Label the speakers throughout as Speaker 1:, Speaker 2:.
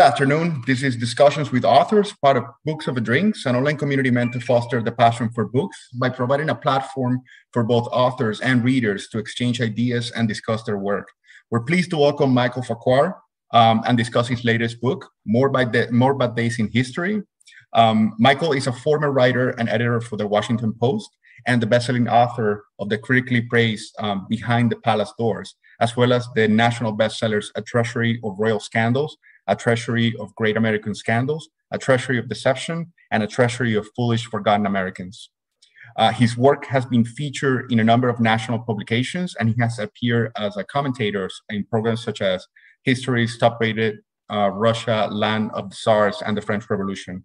Speaker 1: afternoon. This is Discussions with Authors, part of Books of Over Drinks, an online community meant to foster the passion for books by providing a platform for both authors and readers to exchange ideas and discuss their work. We're pleased to welcome Michael Farquhar um, and discuss his latest book, More Bad, De- More Bad Days in History. Um, Michael is a former writer and editor for the Washington Post and the best-selling author of the critically praised um, Behind the Palace Doors, as well as the national bestsellers A Treasury of Royal Scandals, A Treasury of Great American Scandals, A Treasury of Deception, and A Treasury of Foolish Forgotten Americans. Uh, his work has been featured in a number of national publications, and he has appeared as a commentator in programs such as History, Top Rated, uh, Russia, Land of the Tsars, and the French Revolution.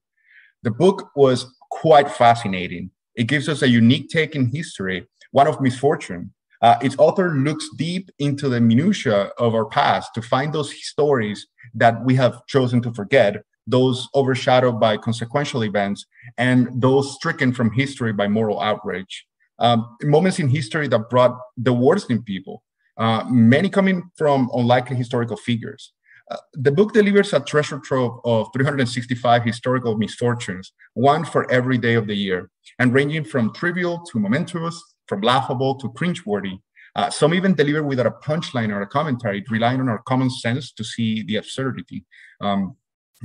Speaker 1: The book was quite fascinating. It gives us a unique take in history, one of misfortune. Uh, its author looks deep into the minutiae of our past to find those stories that we have chosen to forget, those overshadowed by consequential events, and those stricken from history by moral outrage. Um, moments in history that brought the worst in people, uh, many coming from unlikely historical figures. Uh, the book delivers a treasure trove of 365 historical misfortunes, one for every day of the year, and ranging from trivial to momentous, from laughable to cringeworthy. Uh, some even deliver without a punchline or a commentary, relying on our common sense to see the absurdity um,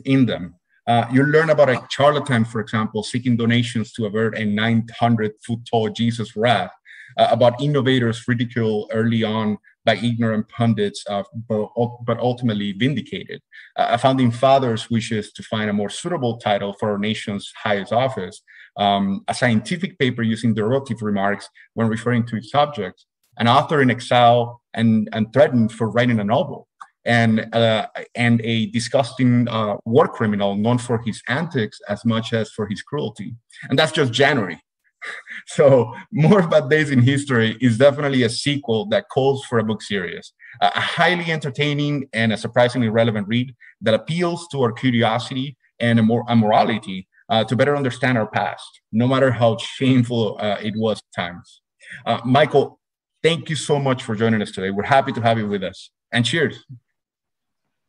Speaker 1: in them. Uh, you learn about a charlatan, for example, seeking donations to avert a 900 foot tall Jesus wrath, uh, about innovators ridiculed early on by ignorant pundits, uh, but, but, ultimately vindicated. Uh, a founding father's wishes to find a more suitable title for our nation's highest office, um, a scientific paper using derogative remarks when referring to its subjects, an author in exile and, and threatened for writing a novel, and, uh, and a disgusting uh, war criminal known for his antics as much as for his cruelty. And that's just January. so more bad days in history is definitely a sequel that calls for a book series a highly entertaining and a surprisingly relevant read that appeals to our curiosity and a more morality uh, to better understand our past no matter how shameful uh, it was at times uh, michael thank you so much for joining us today we're happy to have you with us and cheers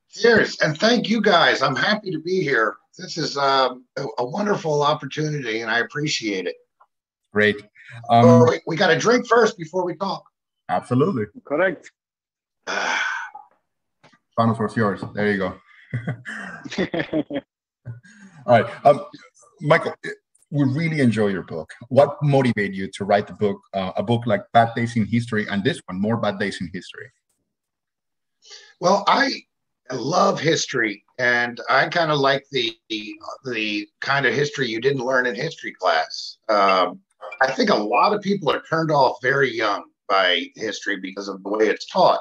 Speaker 2: cheers and thank you guys i'm happy to be here this is um, a, a wonderful opportunity and i appreciate it
Speaker 1: Great.
Speaker 2: Um, oh, we, we got to drink first before we talk.
Speaker 1: Absolutely.
Speaker 3: Correct.
Speaker 1: Final was yours. There you go. All right. Um, Michael, we really enjoy your book. What motivated you to write the book, uh, a book like Bad Days in History, and this one, More Bad Days in History?
Speaker 2: Well, I love history, and I kind of like the, the, the kind of history you didn't learn in history class. Um, I think a lot of people are turned off very young by history because of the way it's taught,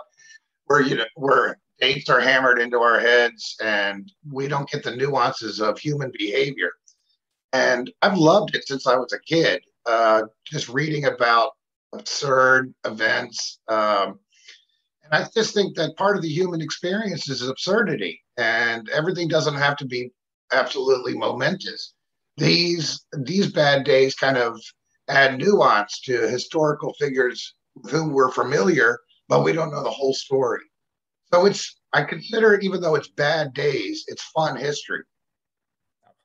Speaker 2: where you know where dates are hammered into our heads and we don't get the nuances of human behavior. And I've loved it since I was a kid, uh, just reading about absurd events. Um, and I just think that part of the human experience is absurdity, and everything doesn't have to be absolutely momentous. These these bad days kind of add nuance to historical figures whom we're familiar, but we don't know the whole story. So it's I consider it, even though it's bad days, it's fun history.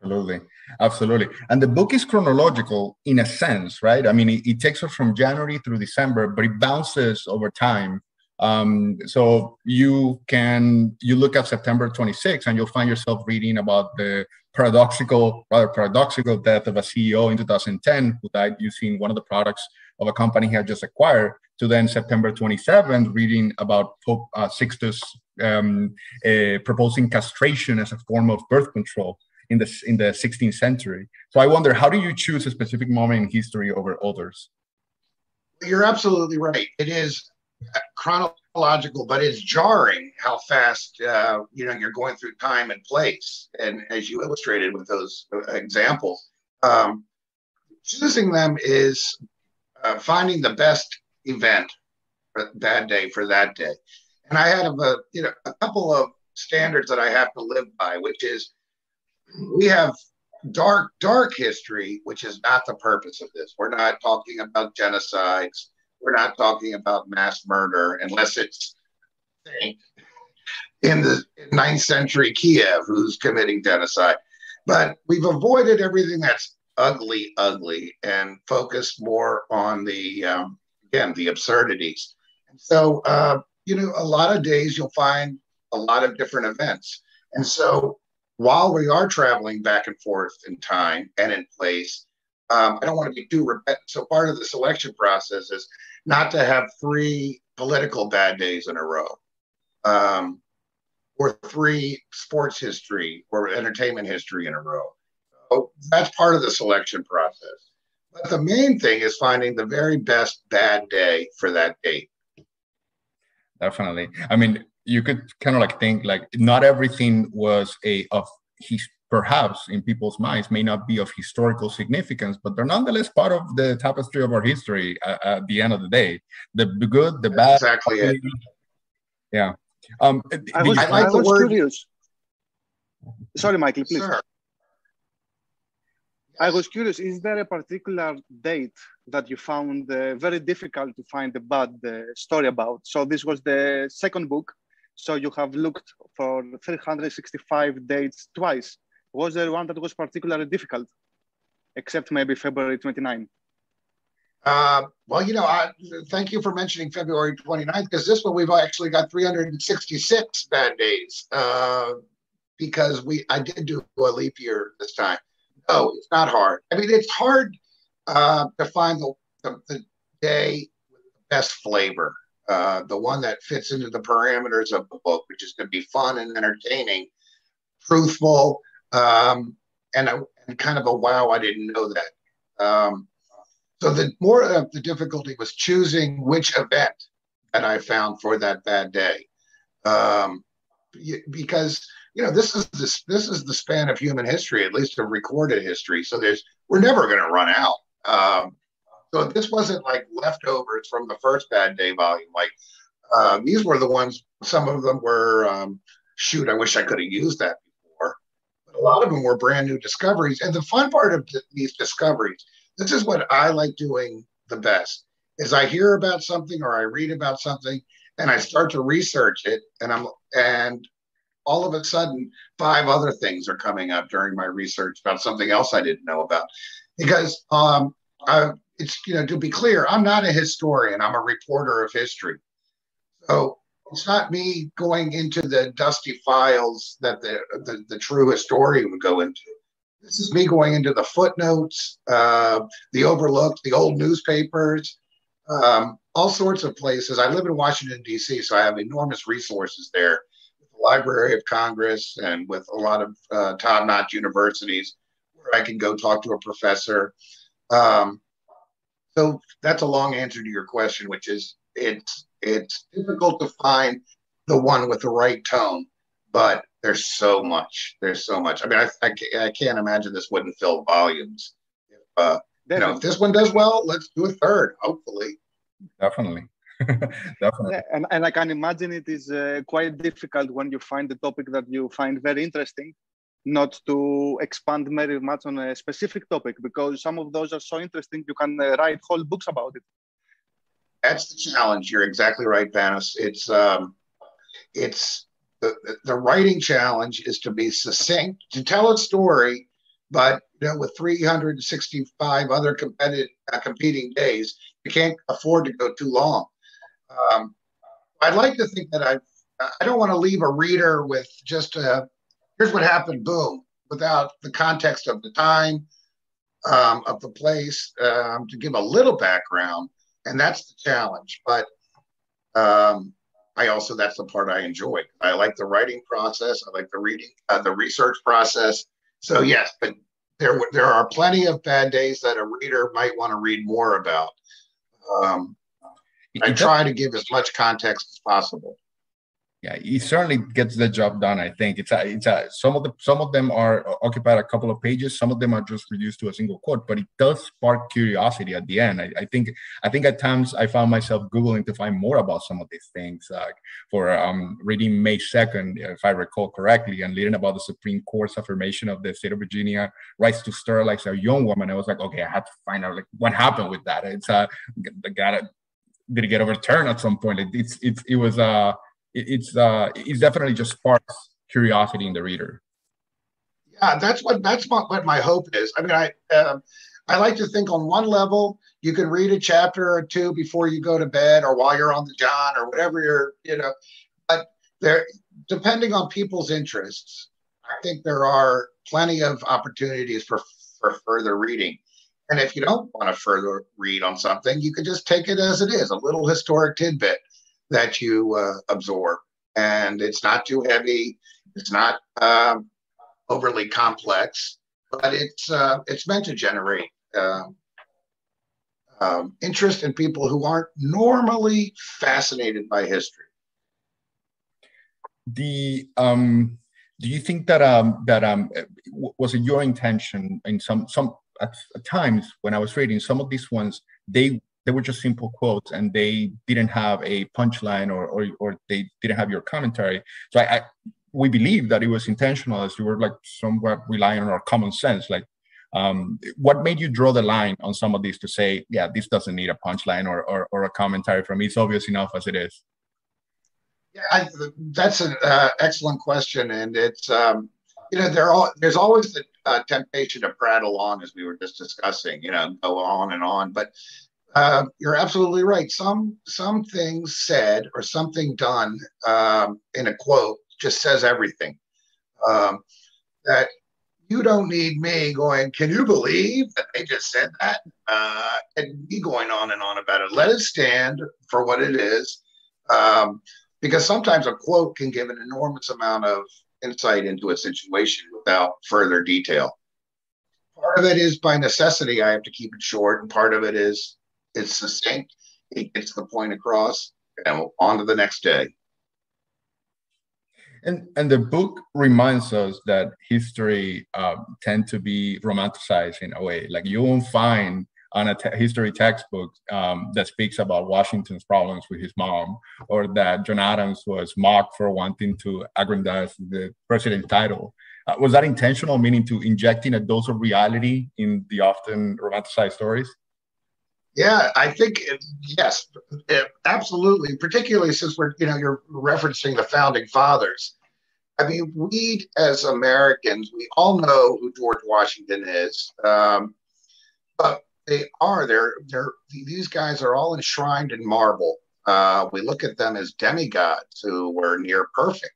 Speaker 1: Absolutely, absolutely. And the book is chronological in a sense, right? I mean, it, it takes us from January through December, but it bounces over time. Um, so you can you look at September 26 and you'll find yourself reading about the paradoxical, rather paradoxical death of a CEO in 2010 who died using one of the products of a company he had just acquired. To then September 27th, reading about Pope uh, Sixtus um, uh, proposing castration as a form of birth control in the in the 16th century. So I wonder, how do you choose a specific moment in history over others?
Speaker 2: You're absolutely right. It is chronological, but it's jarring how fast uh, you know you're going through time and place, and as you illustrated with those uh, examples, um, choosing them is uh, finding the best event for that day for that day. And I have a you know a couple of standards that I have to live by, which is we have dark dark history, which is not the purpose of this. We're not talking about genocides we're not talking about mass murder unless it's in the ninth century Kiev who's committing genocide. But we've avoided everything that's ugly, ugly, and focused more on the um, again the absurdities. So, uh, you know, a lot of days you'll find a lot of different events. And so, while we are traveling back and forth in time and in place, um, I don't want to be too repetitive. So, part of the selection process is not to have three political bad days in a row. Um, or three sports history or entertainment history in a row. So that's part of the selection process. But the main thing is finding the very best bad day for that date.
Speaker 1: Definitely. I mean, you could kind of like think like not everything was a of his perhaps in people's minds may not be of historical significance, but they're nonetheless part of the tapestry of our history at, at the end of the day. The, the good, the bad.
Speaker 2: Exactly it.
Speaker 1: Yeah.
Speaker 3: Um, I was, I like I was word... curious. Sorry, Michael, please. Sure. I was curious, is there a particular date that you found uh, very difficult to find a bad uh, story about? So this was the second book. So you have looked for 365 dates twice. Was there one that was particularly difficult, except maybe February 29?
Speaker 2: Uh, well, you know, I, thank you for mentioning February 29th because this one we've actually got 366 bad days uh, because we I did do a leap year this time. No, it's not hard. I mean, it's hard uh, to find the, the, the, day with the best flavor, uh, the one that fits into the parameters of the book, which is going to be fun and entertaining, truthful, um, and, a, and kind of a wow, I didn't know that. Um, so the more of the difficulty was choosing which event that I found for that bad day, um, because you know this is this this is the span of human history, at least of recorded history. So there's we're never going to run out. Um, so this wasn't like leftovers from the first bad day volume. Like uh, these were the ones. Some of them were um, shoot. I wish I could have used that before. But a lot of them were brand new discoveries. And the fun part of th- these discoveries this is what I like doing the best is I hear about something or I read about something and I start to research it and I'm and all of a sudden five other things are coming up during my research about something else I didn't know about because um I, it's you know to be clear I'm not a historian I'm a reporter of history so it's not me going into the dusty files that the, the, the true historian would go into this is me going into the footnotes, uh, the overlooked, the old newspapers, um, all sorts of places. I live in Washington, D.C., so I have enormous resources there with the Library of Congress and with a lot of uh, top notch universities where I can go talk to a professor. Um, so that's a long answer to your question, which is it's it's difficult to find the one with the right tone, but there's so much. There's so much. I mean, I, I, I can't imagine this wouldn't fill volumes. If, uh, you know, if this one does well, let's do a third, hopefully.
Speaker 1: Definitely. Definitely.
Speaker 3: And, and I can imagine it is uh, quite difficult when you find the topic that you find very interesting, not to expand very much on a specific topic because some of those are so interesting you can uh, write whole books about it.
Speaker 2: That's the challenge. You're exactly right, Panos. It's um, it's the, the writing challenge is to be succinct, to tell a story, but you know, with 365 other competitive, uh, competing days, you can't afford to go too long. Um, I'd like to think that I I don't want to leave a reader with just a here's what happened, boom, without the context of the time, um, of the place, um, to give a little background, and that's the challenge. But um, I also that's the part I enjoy. I like the writing process. I like the reading, uh, the research process. So yes, but there there are plenty of bad days that a reader might want to read more about. Um, I try to give as much context as possible
Speaker 1: yeah, he certainly gets the job done. I think it's a, it's a, some of the some of them are occupied a couple of pages. Some of them are just reduced to a single quote, but it does spark curiosity at the end. I, I think I think at times I found myself googling to find more about some of these things. Like for um, reading May second, if I recall correctly, and reading about the Supreme Court's affirmation of the state of Virginia rights to sterilize a young woman. I was like, okay, I had to find out like what happened with that. It's uh, got did it get overturned at some point? It, it's it's it was uh it, it's uh, it's definitely just sparks curiosity in the reader.
Speaker 2: Yeah, that's what that's what, what my hope is. I mean, I um, I like to think on one level you can read a chapter or two before you go to bed or while you're on the john or whatever you're you know, but there depending on people's interests, I think there are plenty of opportunities for for further reading. And if you don't want to further read on something, you can just take it as it is, a little historic tidbit that you uh, absorb. And it's not too heavy. It's not um, overly complex, but it's uh, it's meant to generate uh, um, interest in people who aren't normally fascinated by history.
Speaker 1: The um, do you think that um, that um, was it your intention in some some at, at times when I was reading some of these ones they they were just simple quotes and they didn't have a punchline or or, or they didn't have your commentary. So I, I we believe that it was intentional as you were like somewhat relying on our common sense like um, what made you draw the line on some of these to say yeah this doesn't need a punchline or, or, or a commentary from me it's obvious enough as it is
Speaker 2: yeah I, that's an uh, excellent question and it's um, you know there all there's always the uh, temptation to prattle on as we were just discussing you know go on and on but uh, you're absolutely right some some things said or something done um, in a quote just says everything. Um, that you don't need me going, can you believe that they just said that? Uh, and me going on and on about it. Let it stand for what it is. Um, because sometimes a quote can give an enormous amount of insight into a situation without further detail. Part of it is by necessity, I have to keep it short, and part of it is it's succinct. It gets the point across, and on to the next day.
Speaker 1: And and the book reminds us that history uh, tend to be romanticized in a way. Like you won't find on a history textbook um, that speaks about Washington's problems with his mom, or that John Adams was mocked for wanting to aggrandize the president's title. Uh, was that intentional, meaning to injecting a dose of reality in the often romanticized stories?
Speaker 2: Yeah, I think yes, absolutely. Particularly since we're you know you're referencing the founding fathers. I mean, we as Americans, we all know who George Washington is, um, but they are they're they're these guys are all enshrined in marble. Uh, we look at them as demigods who were near perfect,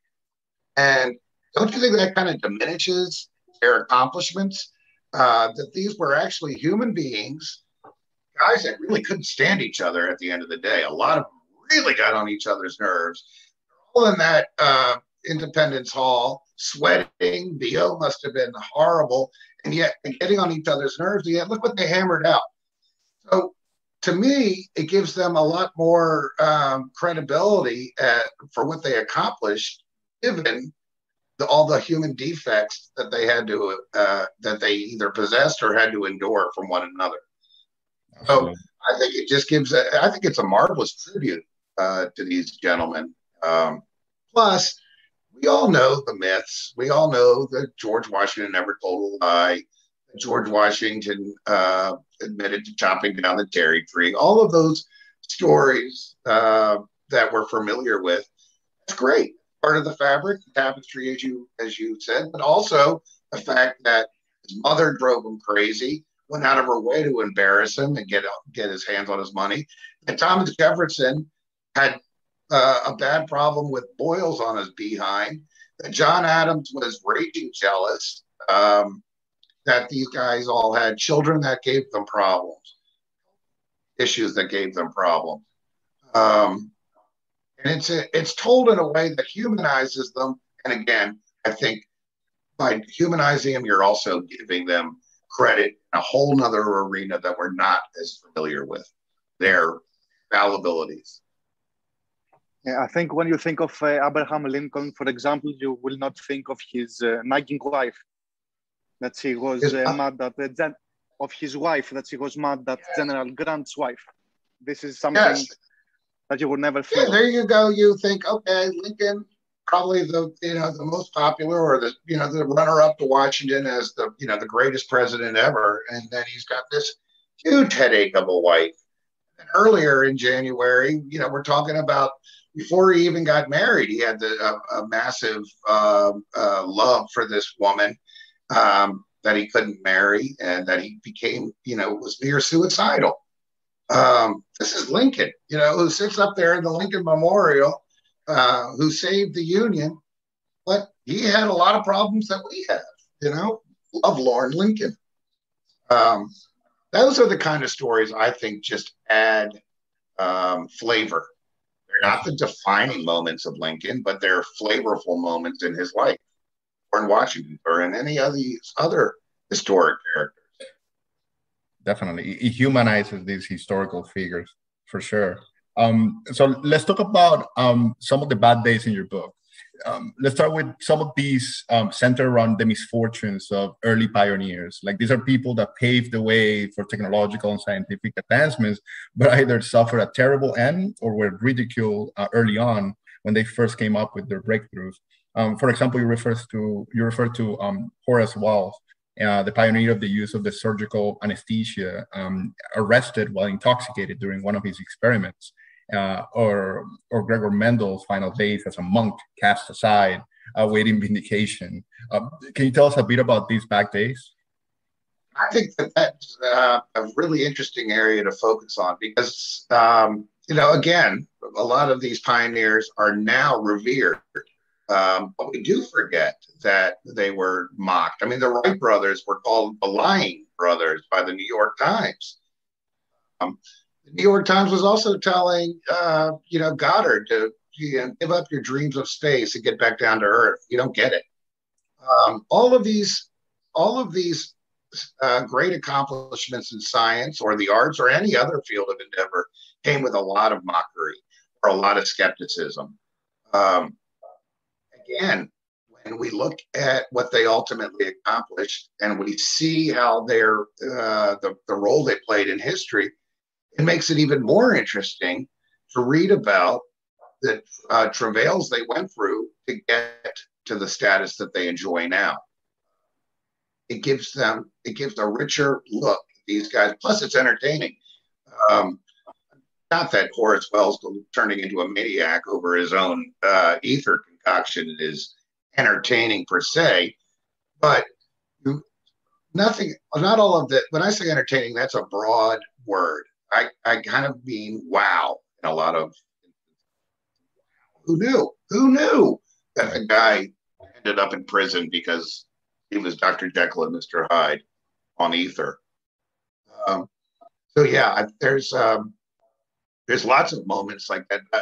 Speaker 2: and don't you think that kind of diminishes their accomplishments? Uh, that these were actually human beings guys that really couldn't stand each other at the end of the day. A lot of them really got on each other's nerves. All in that uh, Independence Hall, sweating. The must have been horrible, and yet getting on each other's nerves. Yet, look what they hammered out. So, to me, it gives them a lot more um, credibility at, for what they accomplished, given the, all the human defects that they had to uh, that they either possessed or had to endure from one another. So I think it just gives. A, I think it's a marvelous tribute uh, to these gentlemen. Um, plus, we all know the myths. We all know that George Washington never told a lie. George Washington uh, admitted to chopping down the cherry tree. All of those stories uh, that we're familiar with. That's great. Part of the fabric, the tapestry, as you as you said, but also the fact that his mother drove him crazy went out of her way to embarrass him and get get his hands on his money. And Thomas Jefferson had uh, a bad problem with boils on his behind. John Adams was raging jealous um, that these guys all had children that gave them problems, issues that gave them problems. Um, and it's it's told in a way that humanizes them. And again, I think by humanizing them, you're also giving them credit a whole nother arena that we're not as familiar with their fallibilities.
Speaker 3: Yeah, I think when you think of uh, Abraham Lincoln, for example, you will not think of his uh, nagging wife that he was uh, mad that uh, gen- of his wife that he was mad that General Grant's wife. This is something yes. that you would never think.
Speaker 2: Yeah, there you go. You think, okay, Lincoln probably the you know the most popular or the you know the runner up to Washington as the you know the greatest president ever, and then he's got this huge headache of a wife. And earlier in January, you know, we're talking about before he even got married, he had the, a, a massive uh, uh, love for this woman um, that he couldn't marry, and that he became, you know, was near suicidal. Um, this is Lincoln, you know, who sits up there in the Lincoln Memorial, uh, who saved the Union, but he had a lot of problems that we have, you know. Love Lorne Lincoln. Um, those are the kind of stories I think just add um, flavor. They're not the defining moments of Lincoln, but they're flavorful moments in his life, or in Washington, or in any of these other historic characters.
Speaker 1: Definitely, it humanizes these historical figures for sure. Um, so let's talk about um, some of the bad days in your book um, let's start with some of these um, center around the misfortunes of early pioneers. Like these are people that paved the way for technological and scientific advancements, but either suffered a terrible end or were ridiculed uh, early on when they first came up with their breakthroughs. Um, for example, you refer to you refer to um, Horace Wells, uh, the pioneer of the use of the surgical anesthesia, um, arrested while intoxicated during one of his experiments uh, or or Gregor Mendel's final days as a monk cast aside, awaiting vindication. Uh, can you tell us a bit about these back days?
Speaker 2: I think that that's uh, a really interesting area to focus on because, um, you know, again, a lot of these pioneers are now revered. Um, but we do forget that they were mocked. I mean, the Wright brothers were called the lying brothers by the New York Times. Um, New York Times was also telling, uh, you know, Goddard to you know, give up your dreams of space and get back down to Earth. You don't get it. Um, all of these, all of these uh, great accomplishments in science or the arts or any other field of endeavor came with a lot of mockery or a lot of skepticism. Um, again, when we look at what they ultimately accomplished and we see how their uh, the, the role they played in history, it makes it even more interesting to read about the uh, travails they went through to get to the status that they enjoy now. It gives them, it gives a richer look these guys. Plus, it's entertaining. Um, not that Horace Wells turning into a maniac over his own uh, ether concoction is entertaining per se, but nothing, not all of that. When I say entertaining, that's a broad word. I, I kind of mean wow in a lot of who knew? Who knew that the guy ended up in prison because he was Dr. Jekyll and Mr. Hyde on Ether? Um, so yeah, there's um, there's lots of moments like that. Uh,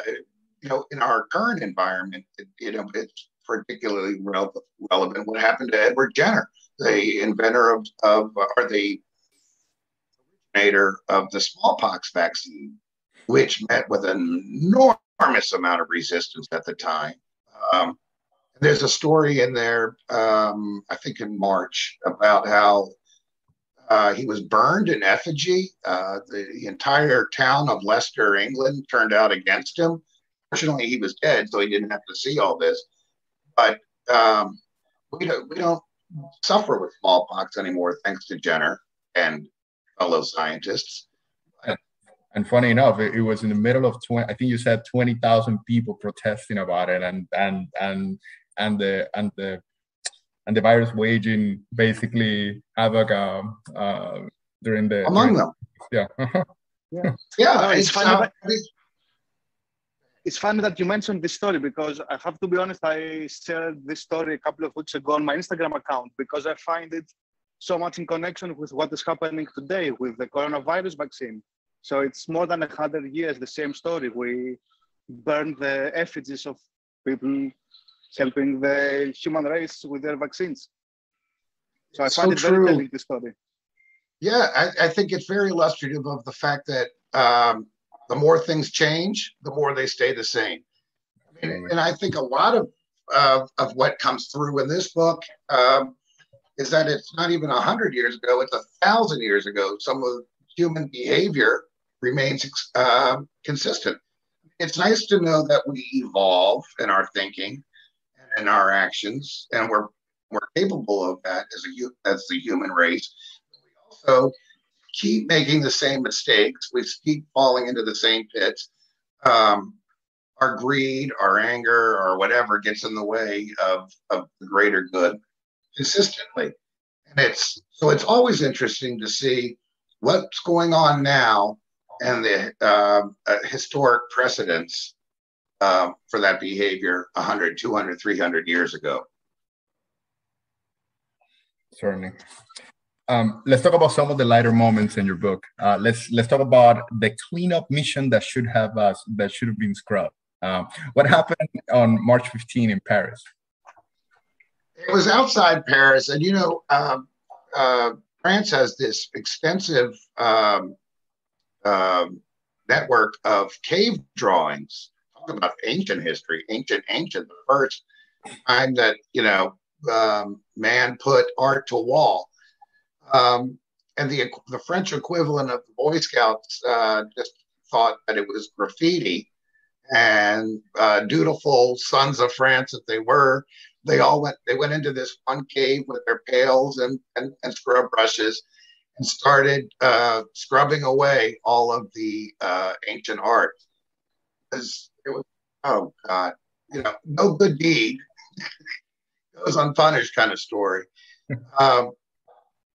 Speaker 2: you know, in our current environment, it, you know, it's particularly relevant. What happened to Edward Jenner, the inventor of, of or the originator of the smallpox vaccine, which met with an enormous amount of resistance at the time. Um, there's a story in there, um, I think in March, about how uh, he was burned in effigy. Uh, the, entire town of Leicester, England, turned out against him. Fortunately, he was dead, so he didn't have to see all this. But um, we don't we don't suffer with smallpox anymore, thanks to Jenner and fellow scientists.
Speaker 1: And funny enough, it, it, was in the middle of 20, I think you said 20,000 people protesting about it and, and, and, and the, and the, and the virus waging basically havoc uh, uh, during the
Speaker 2: among during, them.
Speaker 1: Yeah.
Speaker 2: yeah. Yeah.
Speaker 3: it's, it's funny. it's funny that you mentioned this story because I have to be honest, I shared this story a couple of weeks ago on my Instagram account because I find it so much in connection with what is happening today with the coronavirus vaccine. So it's more than a hundred years, the same story. We burn the effigies of people helping the human race with their vaccines. So I find so it true. very telling, this story.
Speaker 2: Yeah, I, I, think it's very illustrative of the fact that um, the more things change, the more they stay the same. And, and I think a lot of uh, of what comes through in this book um, is that it's not even a hundred years ago; it's a thousand years ago. Some of human behavior remains uh, consistent. It's nice to know that we evolve in our thinking and in our actions, and we're we're capable of that as a as the human race. We also keep making the same mistakes. We keep falling into the same pits. Um, our greed, our anger, or whatever gets in the way of, of the greater good consistently. And it's so it's always interesting to see what's going on now and the uh, uh, historic precedents uh, for that behavior 100, 200, 300 years ago.
Speaker 1: Certainly. Um, let's talk about some of the lighter moments in your book. Uh, let's let's talk about the cleanup mission that should have us that should have been scrubbed. Um, what happened on March 15 in Paris?
Speaker 2: It was outside Paris, and you know, uh, uh, France has this extensive um, um, network of cave drawings. Talk about ancient history, ancient, ancient. The first time that you know um, man put art to wall. Um, and the the French equivalent of the Boy Scouts uh, just thought that it was graffiti, and uh, dutiful sons of France that they were, they all went they went into this one cave with their pails and and, and scrub brushes, and started uh, scrubbing away all of the uh, ancient art. Because it was oh god, you know, no good deed goes unpunished kind of story. um,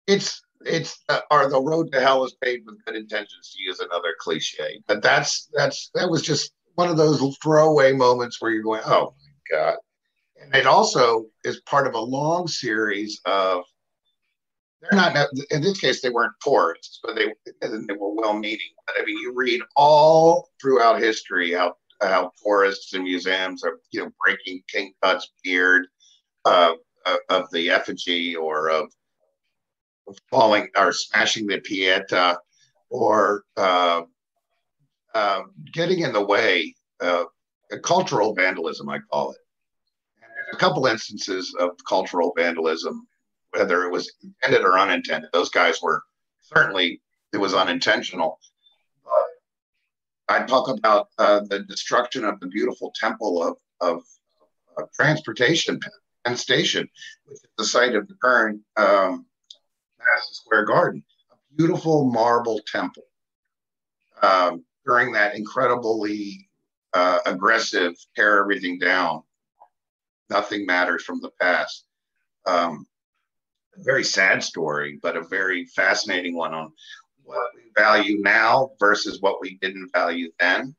Speaker 2: it's it's uh, or the road to hell is paved with good intentions to use another cliche but that's that's that was just one of those throwaway moments where you're going oh my god and it also is part of a long series of they're not in this case they weren't tourists but they they were well meaning but i mean you read all throughout history how how tourists and museums are you know breaking king tut's beard uh, uh, of the effigy or of falling or smashing the pieta or uh, uh, getting in the way, cultural vandalism, I call it. A couple instances of cultural vandalism, whether it was intended or unintended. Those guys were certainly, it was unintentional. I talk about uh, the destruction of the beautiful temple of, of, of transportation Penn Station, which is the site of the current um, Madison Square Garden, a beautiful marble temple. Um, during that incredibly uh, aggressive tear everything down, nothing matters from the past. Um, very sad story, but a very fascinating one on what we value now versus what we didn't value then.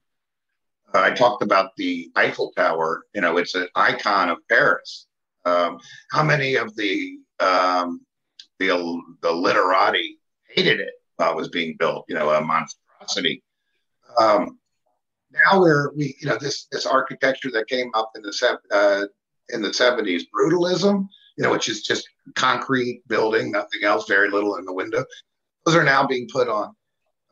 Speaker 2: Uh, I talked about the Eiffel Tower. You know, it's an icon of Paris. Um, how many of the um, the the literati hated it while it was being built? You know, a monstrosity. Um, now we're we you know this this architecture that came up in the uh, in the seventies, brutalism. You know, which is just concrete building, nothing else, very little in the window. Those are now being put on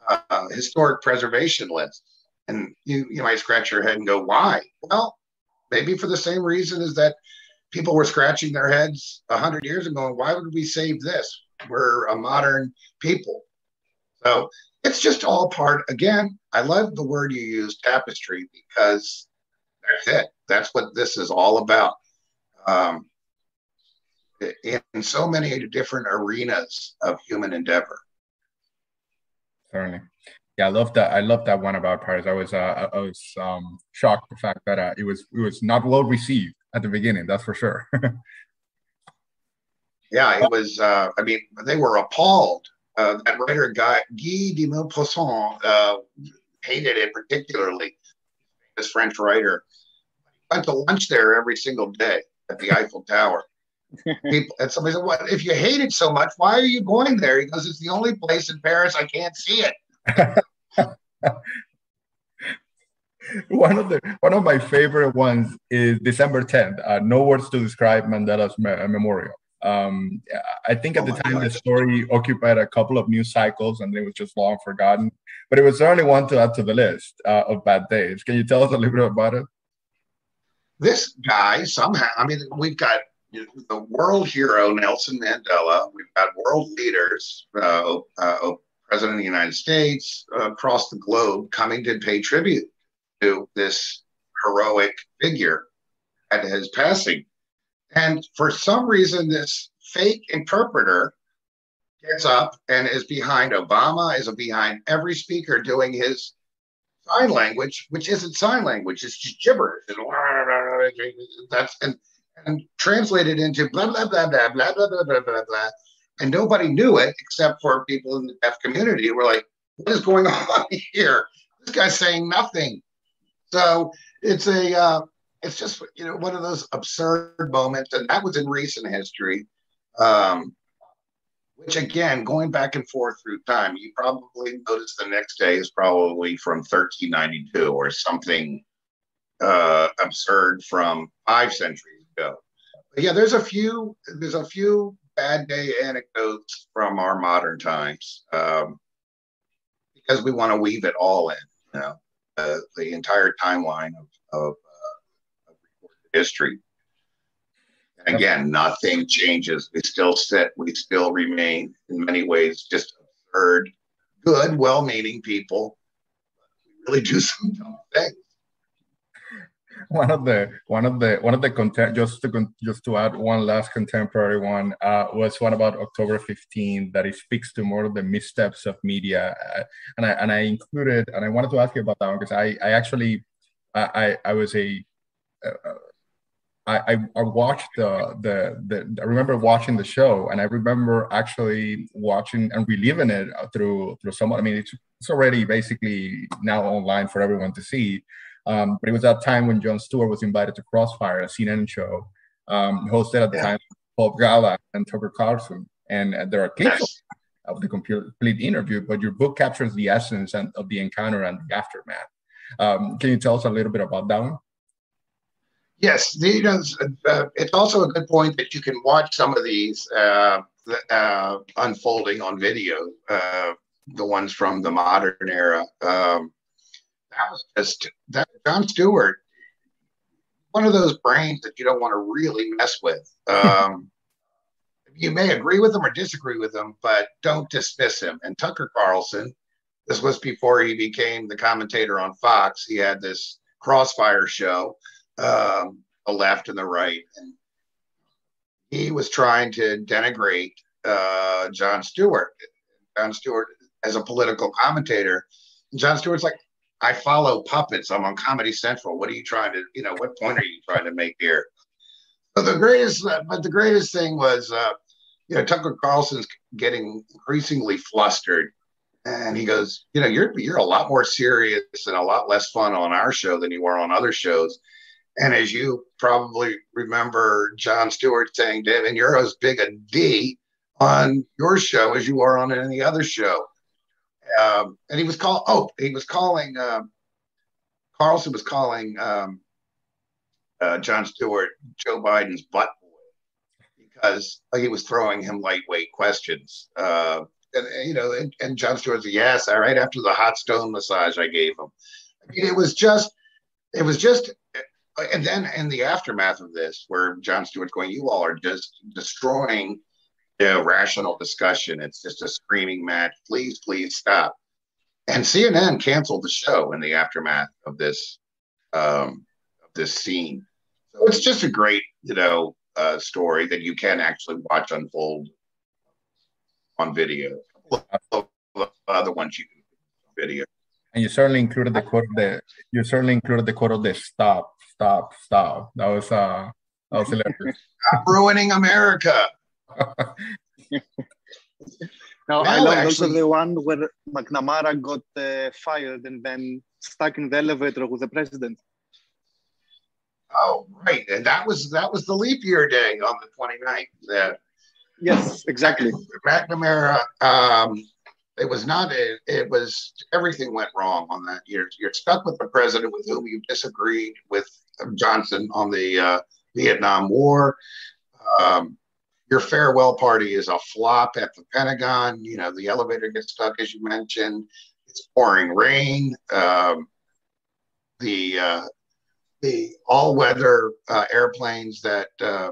Speaker 2: uh, historic preservation lists. And you, you might scratch your head and go, why? Well, maybe for the same reason as that people were scratching their heads a hundred years ago. and Why would we save this? We're a modern people. So it's just all part. Again, I love the word you use, tapestry, because that's it. That's what this is all about. Um, in, so many different arenas of human endeavor.
Speaker 1: Certainly. Yeah, I love that. I love that one about Paris. I was uh, I was um, shocked the fact that uh, it was it was not well received at the beginning. That's for sure.
Speaker 2: yeah, it was. Uh, I mean, they were appalled. Uh, that writer, Guy, Guy de Maupassant, uh, hated it particularly. This French writer went to lunch there every single day at the Eiffel Tower. People, and somebody said, "What? If you hate it so much, why are you going there?" He goes, "It's the only place in Paris I can't see it."
Speaker 1: one of the one of my favorite ones is December 10th. Uh, no words to describe Mandela's me- memorial. Um, I think at oh the time God. the story occupied a couple of news cycles and it was just long forgotten. But it was certainly one to add to the list uh, of bad days. Can you tell us a little bit about it?
Speaker 2: This guy somehow. I mean, we've got the world hero Nelson Mandela. We've got world leaders, uh, uh, President of the United States, uh, across the globe, coming to pay tribute to this heroic figure at his passing. And for some reason, this fake interpreter gets up and is behind Obama, is behind every speaker doing his sign language, which isn't sign language. It's just gibberish. That's and and translated into blah blah blah blah blah blah blah blah blah blah. And nobody knew it except for people in the deaf community who were like, what is going on here? This guy's saying nothing. So it's a uh, it's just you know one of those absurd moments, and that was in recent history. Um, which again, going back and forth through time, you probably notice the next day is probably from 1392 or something uh, absurd from five centuries ago. But yeah, there's a few there's a few bad day anecdotes from our modern times um, because we want to weave it all in, you know, uh, the entire timeline of, of, uh, of history. Again, nothing changes. We still sit, we still remain in many ways just absurd, good, well meaning people. We really do some dumb things.
Speaker 1: One of the one of the one of the content just to just to add one last contemporary one uh, was one about October 15 that it speaks to more of the missteps of media, uh, and I and I included and I wanted to ask you about that one because I I actually I I was a I, I watched the, the, the I remember watching the show and I remember actually watching and reliving it through through someone. I mean, it's it's already basically now online for everyone to see. Um, but it was that time when Jon Stewart was invited to Crossfire, a CNN show, um, hosted at the yeah. time Paul Begala and Tucker Carlson. And uh, there are clips yes. of the complete interview, but your book captures the essence and, of the encounter and the aftermath. Um, can you tell us a little bit about that one?
Speaker 2: Yes, the, you know, uh, it's also a good point that you can watch some of these uh, uh, unfolding on video, uh, the ones from the modern era. Um, that was just that Jon Stewart, one of those brains that you don't want to really mess with. Um, you may agree with him or disagree with him, but don't dismiss him. And Tucker Carlson, this was before he became the commentator on Fox. He had this Crossfire show um, the left and the right, and he was trying to denigrate uh, Jon Stewart. Jon Stewart as a political commentator. Jon Stewart's like, I follow puppets. I'm on Comedy Central. What are you trying to, you know, what point are you trying to make here? But the greatest, uh, but the greatest thing was, uh, you know, Tucker Carlson's getting increasingly flustered, and he goes, you know, you're you're a lot more serious and a lot less fun on our show than you were on other shows. And as you probably remember, Jon Stewart saying, Devin, you're as big a D on your show as you are on any other show. Um, and he was call oh, he was calling um, Carlson was calling um, uh, Jon Stewart Joe Biden's butt boy because he was throwing him lightweight questions. Uh, and you know, and, and Jon Stewart said, "Yes, all right." After the hot stone massage I gave him, I mean, it was just, it was just and then in the aftermath of this, where Jon Stewart's going, you all are just destroying the rational discussion. It's just a screaming match. Please, please stop. And CNN canceled the show in the aftermath of this um, of this scene. So it's just a great, you know, uh, story that you can actually watch unfold on video. Other ones you can video.
Speaker 1: And you certainly included the quote of the you certainly included the quote of the stop stop, stop. That was uh, that was hilarious.
Speaker 2: Stop ruining America.
Speaker 3: no, I love actually, also the one where McNamara got uh, fired and then stuck in the elevator with the president.
Speaker 2: Oh, right, and that was that was the leap year day on the 29th. That
Speaker 3: yes, exactly.
Speaker 2: McNamara. Um, it was not. It, it was everything went wrong on that. You're you're stuck with the president with whom you disagreed with Johnson on the uh, Vietnam War. Um, your farewell party is a flop at the Pentagon. You know, the elevator gets stuck, as you mentioned. It's pouring rain. Um, the uh, the all-weather uh, airplanes that uh,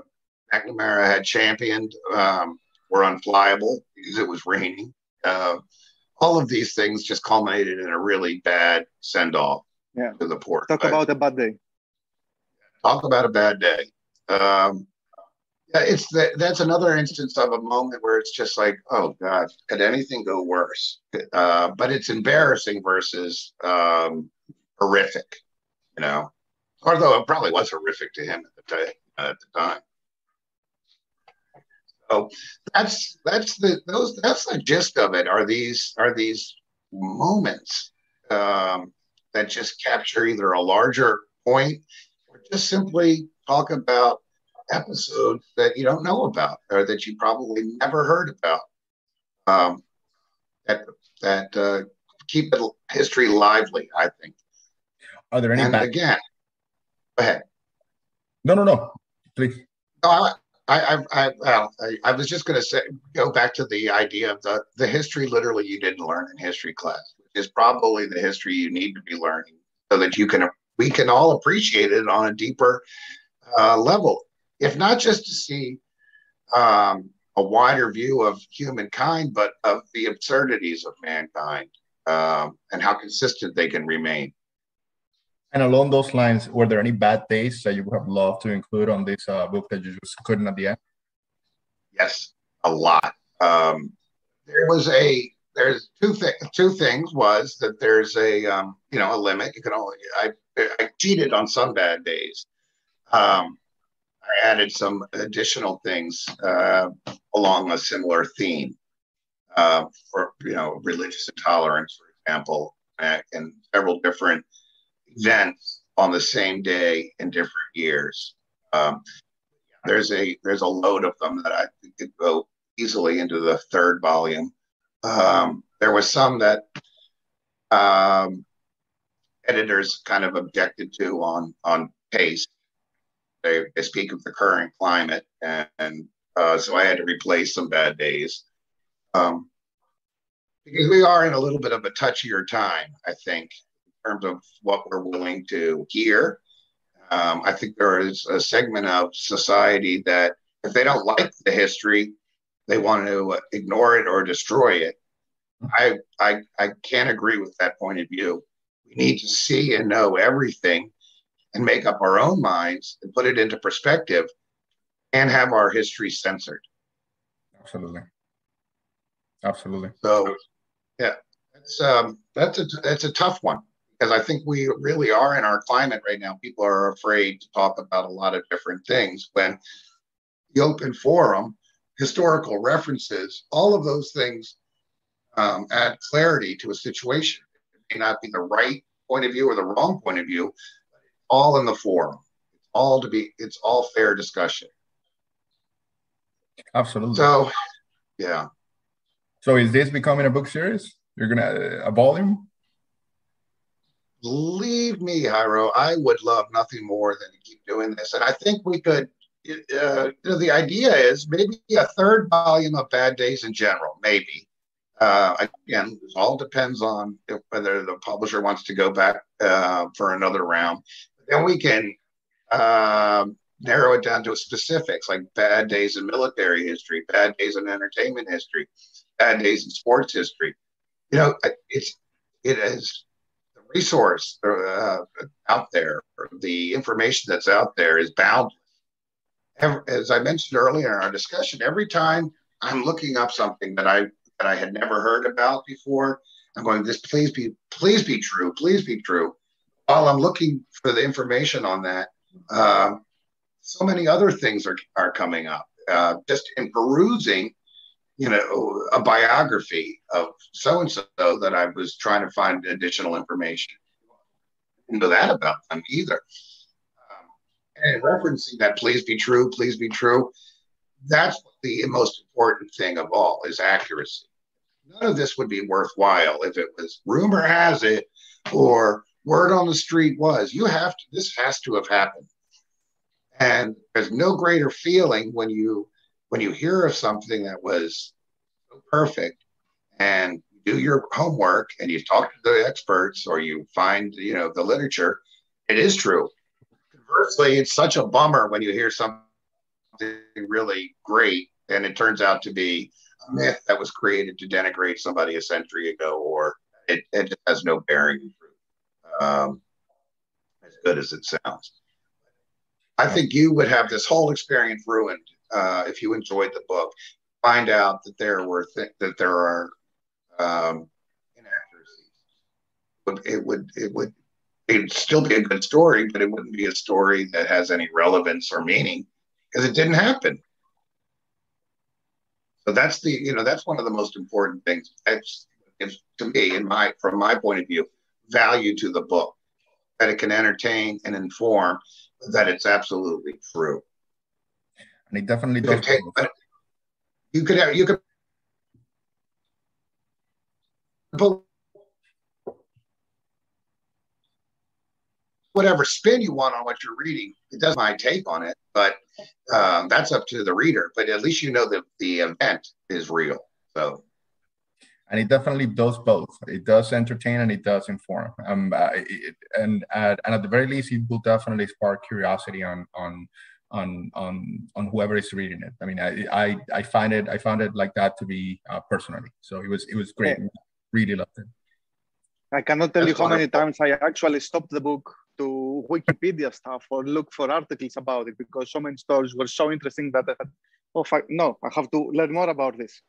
Speaker 2: McNamara had championed um, were unflyable because it was raining. Uh, all of these things just culminated in a really bad send-off
Speaker 3: yeah.
Speaker 2: to the port.
Speaker 3: Talk about a bad day
Speaker 2: talk about a bad day. Um, Yeah, it's the, that's another instance of a moment where it's just like, oh God, could anything go worse? Uh, but it's embarrassing versus um, horrific, you know. Although it probably was horrific to him at the, day, at the time. So that's that's the those that's the gist of it. Are these are these moments um, that just capture either a larger point or just simply talk about episodes that you don't know about or that you probably never heard about. Um, that that uh, keep it history lively. I think.
Speaker 1: Are there any?
Speaker 2: And
Speaker 1: back-
Speaker 2: again, go ahead.
Speaker 1: No, no, no. Please.
Speaker 2: No, I, I, I, I, I was just going to say, go back to the idea of the the history. Literally, you didn't learn in history class, which is probably the history you need to be learning so that you can we can all appreciate it on a deeper uh, level, if not just to see um, a wider view of humankind, but of the absurdities of mankind um, and how consistent they can remain.
Speaker 1: And along those lines, were there any bad days that you would have loved to include on this uh, book that you just couldn't at the end?
Speaker 2: Yes, a lot. Um, there was a there's two things. Two things was that there's a um, you know a limit. You can only I I cheated on some bad days. Um, I added some additional things uh, along a similar theme uh, for you know religious intolerance, for example, and several different events on the same day in different years. Um, there's a there's a load of them that I think could go easily into the third volume. Um, there was some that um, editors kind of objected to on on pace. They, they speak of the current climate, and, and uh, so I had to replace some bad days. Um, because we are in a little bit of a touchier time, I think, terms of what we're willing to hear. Um, I think there is a segment of society that, if they don't like the history, they want to ignore it or destroy it. I, I, I can't agree with that point of view. We need to see and know everything and make up our own minds and put it into perspective and have our history censored.
Speaker 1: Absolutely. Absolutely.
Speaker 2: So, yeah, that's um, that's a that's a tough one because I think we really are in our climate right now. People are afraid to talk about a lot of different things. When the open forum, historical references, all of those things um, add clarity to a situation. It may not be the right point of view or the wrong point of view, but it's all in the forum. It's all to be. It's all fair discussion.
Speaker 1: Absolutely.
Speaker 2: So, yeah.
Speaker 1: So is this becoming a book series? You're gonna a volume?
Speaker 2: Believe me, Jairo, I would love nothing more than to keep doing this. And I think we could, uh, you know, the idea is maybe a third volume of Bad Days in general, maybe. Uh, again, it all depends on whether the publisher wants to go back uh, for another round. Then we can um, narrow it down to specifics like bad days in military history, bad days in entertainment history, bad days in sports history. You know, it's it is resource uh, out there, the information that's out there is boundless. As I mentioned earlier in our discussion, every time I'm looking up something that I that I had never heard about before, I'm going, "This please be please be true, please be true." While I'm looking for the information on that, uh, so many other things are are coming up. Uh, just in perusing you know, a biography of so and so that I was trying to find additional information. Didn't know that about them either. Um, and referencing that, please be true, please be true. That's the most important thing of all is accuracy. None of this would be worthwhile if it was rumor has it or word on the street was. You have to. This has to have happened. And there's no greater feeling when you when you hear of something that was so perfect and you do your homework and you talk to the experts or you find you know the literature it is true. Conversely it's such a bummer when you hear something really great and it turns out to be a myth that was created to denigrate somebody a century ago or it, it has no bearing. Um, as good as it sounds. I think you would have this whole experience ruined uh, if you enjoyed the book, find out that there were th- that there are um, inaccuracies. It would it would it'd still be a good story, but it wouldn't be a story that has any relevance or meaning because it didn't happen. So that's the you know that's one of the most important things. It's to me, in my from my point of view, value to the book that it can entertain and inform, that it's absolutely true.
Speaker 1: And it definitely does. Take,
Speaker 2: you could have you could whatever spin you want on what you're reading. It does my take on it, but um, that's up to the reader. But at least you know that the event is real. So,
Speaker 1: and it definitely does both. It does entertain and it does inform. Um, uh, it, and at, and at the very least, it will definitely spark curiosity on on on on on whoever is reading it. I mean, I I, I find it I found it like that to be uh, personally. So it was it was great. Yeah. Really loved it.
Speaker 3: I cannot tell That's you how wonderful. many times I actually stopped the book to Wikipedia stuff or look for articles about it because so many stories were so interesting that I had, oh, fuck, no, I have to learn more about this.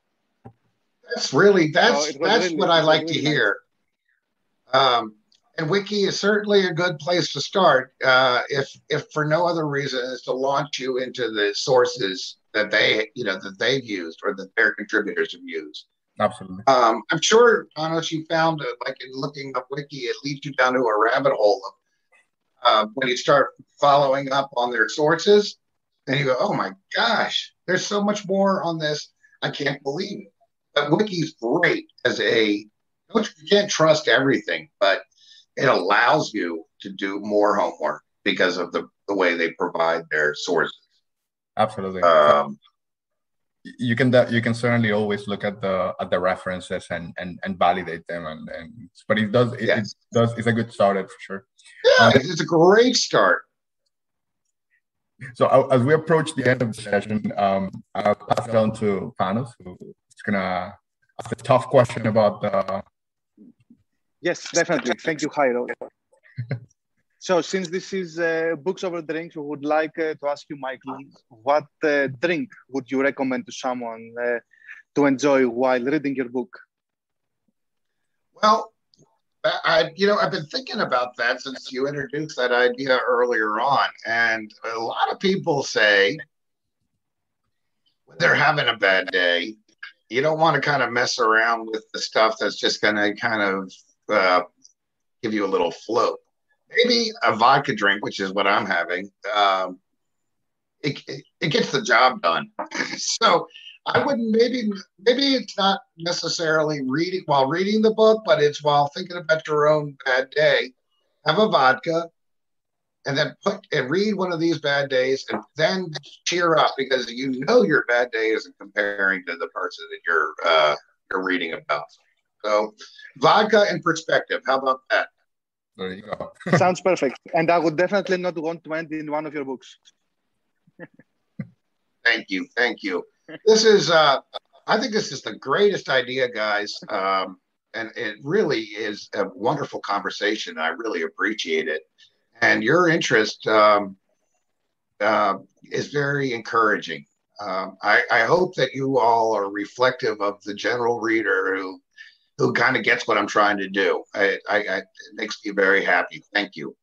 Speaker 2: That's really that's so that's really, what I like really to hear. Um, and Wiki is certainly a good place to start, uh, if if for no other reason is to launch you into the sources that they you know that they've used or that their contributors have used.
Speaker 1: Absolutely.
Speaker 2: Um, I'm sure, Panos, you found uh, like in looking up Wiki, it leads you down to a rabbit hole of uh, when you start following up on their sources, and you go, "Oh my gosh, there's so much more on this. I can't believe it." But Wiki's great as a you can't trust everything, but it allows you to do more homework because of the, the way they provide their sources.
Speaker 1: Absolutely. Um, you can you can certainly always look at the at the references and and, and validate them and, and but it does it, yes. it does it's a good start for sure.
Speaker 2: Yeah, um, it's a great start.
Speaker 1: So as we approach the end of the session, um, I'll pass it on to Panos, who's gonna ask a tough question about the
Speaker 3: Yes, definitely. Thank you, Jairo. so, since this is uh, Books Over Drinks, we would like uh, to ask you, Michael, what uh, drink would you recommend to someone uh, to enjoy while reading your book?
Speaker 2: Well, I, you know, I've been thinking about that since you introduced that idea earlier on, and a lot of people say when they're having a bad day, you don't want to kind of mess around with the stuff that's just going to kind of uh, give you a little float. Maybe a vodka drink, which is what I'm having. Um, it, it, it gets the job done. so I wouldn't maybe maybe it's not necessarily reading while reading the book, but it's while thinking about your own bad day. Have a vodka, and then put and read one of these bad days, and then cheer up because you know your bad day isn't comparing to the person that you're uh, you're reading about. So, vodka and perspective. How about that?
Speaker 1: There you go.
Speaker 3: Sounds perfect. And I would definitely not want to end in one of your books.
Speaker 2: thank you. Thank you. This is, uh, I think this is the greatest idea, guys. Um, and it really is a wonderful conversation. I really appreciate it. And your interest um, uh, is very encouraging. Um, I, I, hope that you all are reflective of the general reader who who kind of gets what I'm trying to do. I, I, I, it makes me very happy. Thank you.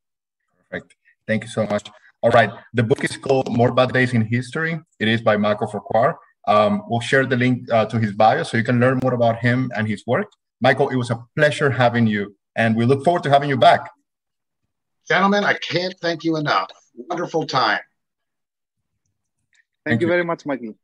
Speaker 1: Perfect. Thank you so much. All right. The book is called More Bad Days in History. It is by Michael Farquhar. Um, we'll share the link uh, to his bio so you can learn more about him and his work. Michael, it was a pleasure having you, and we look forward to having you back.
Speaker 2: Gentlemen, I can't thank you enough. Wonderful time.
Speaker 3: Thank, thank you, you very much, Michael.